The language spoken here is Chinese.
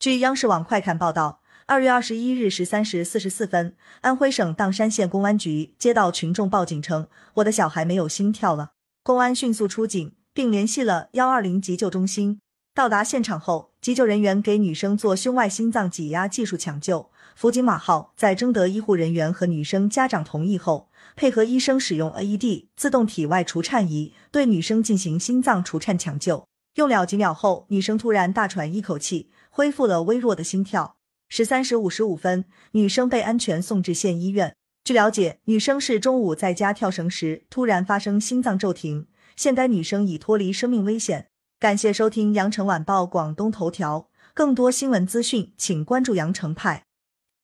据央视网快看报道，二月二十一日十三时四十四分，安徽省砀山县公安局接到群众报警称，我的小孩没有心跳了。公安迅速出警，并联系了幺二零急救中心。到达现场后，急救人员给女生做胸外心脏挤压技术抢救。辅警马浩在征得医护人员和女生家长同意后，配合医生使用 AED 自动体外除颤仪对女生进行心脏除颤抢救。用了几秒后，女生突然大喘一口气。恢复了微弱的心跳。十三时五十五分，女生被安全送至县医院。据了解，女生是中午在家跳绳时突然发生心脏骤停，现该女生已脱离生命危险。感谢收听羊城晚报广东头条，更多新闻资讯，请关注羊城派。